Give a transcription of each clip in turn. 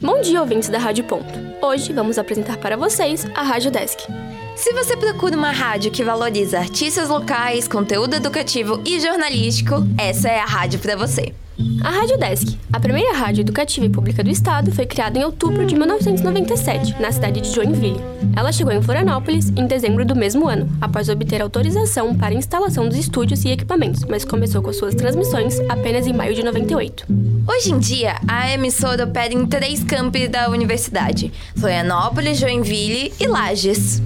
Bom dia, ouvintes da Rádio Ponto. Hoje vamos apresentar para vocês a Rádio Desk. Se você procura uma rádio que valoriza artistas locais, conteúdo educativo e jornalístico, essa é a rádio para você. A Rádio Desk, a primeira rádio educativa e pública do estado, foi criada em outubro de 1997, na cidade de Joinville. Ela chegou em Florianópolis em dezembro do mesmo ano, após obter autorização para instalação dos estúdios e equipamentos, mas começou com suas transmissões apenas em maio de 98. Hoje em dia, a emissora opera em três campi da universidade: Florianópolis, Joinville e Lages.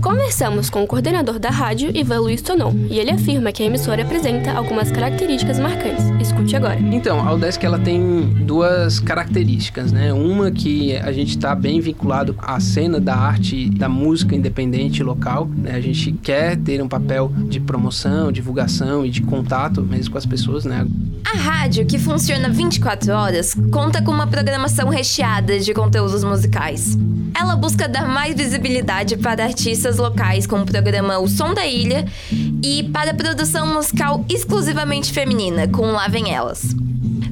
Conversamos com o coordenador da rádio, Ivan Luiz Tonon, e ele afirma que a emissora apresenta algumas características marcantes. Escute agora. Então, a Udesc ela tem duas características, né? Uma que a gente está bem vinculado à cena da arte, da música independente local, né? A gente quer ter um papel de promoção, divulgação e de contato mesmo com as pessoas, né? A rádio, que funciona 24 horas, conta com uma programação recheada de conteúdos musicais. Ela busca dar mais visibilidade para artistas locais com o programa O Som da Ilha e para a produção musical exclusivamente feminina, com Lá Vem Elas.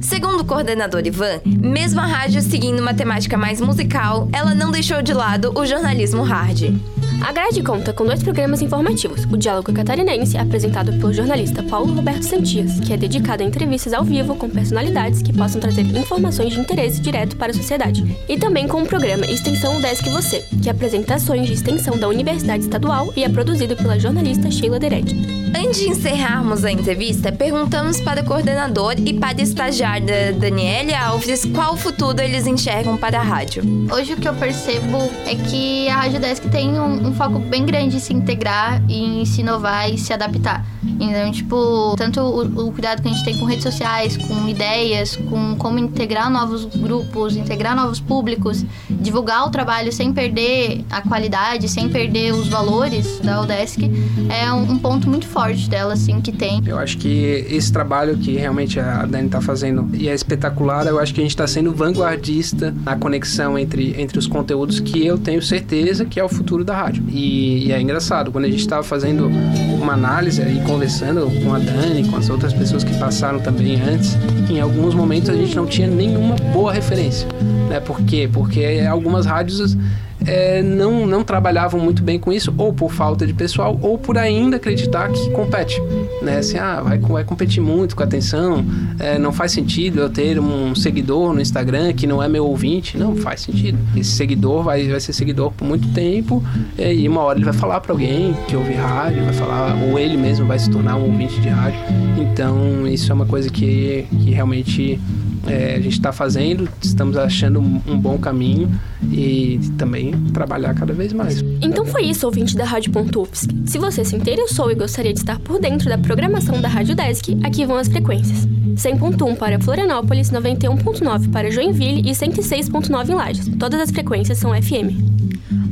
Segundo o coordenador Ivan, mesmo a rádio seguindo uma temática mais musical, ela não deixou de lado o jornalismo hard. A grade conta com dois programas informativos: o Diálogo Catarinense, apresentado pelo jornalista Paulo Roberto Santias, que é dedicado a entrevistas ao vivo com personalidades que possam trazer informações de interesse direto para a sociedade, e também com o programa Extensão Desk Você, que apresenta ações de extensão da Universidade Estadual e é produzido pela jornalista Sheila Deretti. Antes de encerrarmos a entrevista, perguntamos para o coordenador e para a estagiária Daniele Alves qual futuro eles enxergam para a rádio. Hoje o que eu percebo é que a Rádio Desk tem um, um foco bem grande em se integrar, em se inovar e se adaptar. Então, tipo, tanto o, o, cuidado que a gente tem com redes sociais, com ideias, com como integrar novos grupos, integrar novos públicos, divulgar o trabalho sem perder a qualidade, sem perder os valores da Udesc, é um, um ponto muito forte dela, assim, que tem. Eu acho que esse trabalho que realmente a Dani está fazendo e é espetacular, eu acho que a gente está sendo vanguardista na conexão entre, entre os conteúdos que eu tenho certeza que é o futuro da rádio. E, e é engraçado, quando a gente estava fazendo uma análise e conversando com a Dani, com as outras pessoas que passaram também antes, em alguns momentos a gente não tinha nenhuma boa referência. Né? Por quê? Porque algumas rádios é, não, não trabalhavam muito bem com isso, ou por falta de pessoal, ou por ainda acreditar que compete. Né? Assim, ah, vai, vai competir muito com atenção, é, não faz sentido eu ter um seguidor no Instagram que não é meu ouvinte. Não, faz sentido. Esse seguidor vai, vai ser seguidor por muito tempo, é, e uma hora ele vai falar para alguém que ouve rádio, vai falar, ou ele mesmo vai se tornar um ouvinte de rádio. Então, isso é uma coisa que, que realmente é, a gente está fazendo, estamos achando um, um, bom caminho e também trabalhar cada vez mais. Então foi isso, ouvinte da Rádio Pontups. Se você se interessou e gostaria de estar por dentro da programação da Rádio Desk, aqui vão as frequências. 100.1 para Florianópolis, 91.9 para Joinville e 106.9 em Lages. Todas as frequências são FM.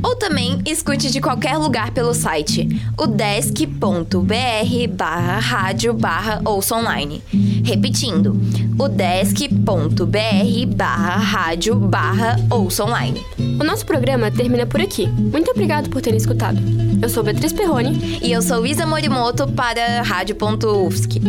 Ou também escute de qualquer lugar pelo site udesc.br barra rádio barra ouça online. Repetindo, udesc.br barra rádio barra ouça online. O nosso programa termina por aqui. Muito obrigado por terem escutado. Eu sou Beatriz Perrone. E eu sou Isa Morimoto para Rádio.UFSC.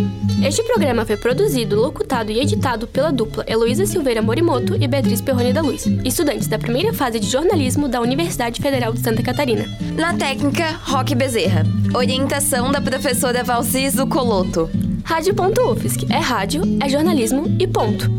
Este programa foi produzido, locutado e editado pela dupla Heloísa Silveira Morimoto e Beatriz Perrone da Luz, estudantes da primeira fase de jornalismo da Universidade Federal de Santa Catarina. Na técnica, Roque Bezerra. Orientação da professora Valcis do Coloto. Rádio.UFSC é rádio, é jornalismo e ponto.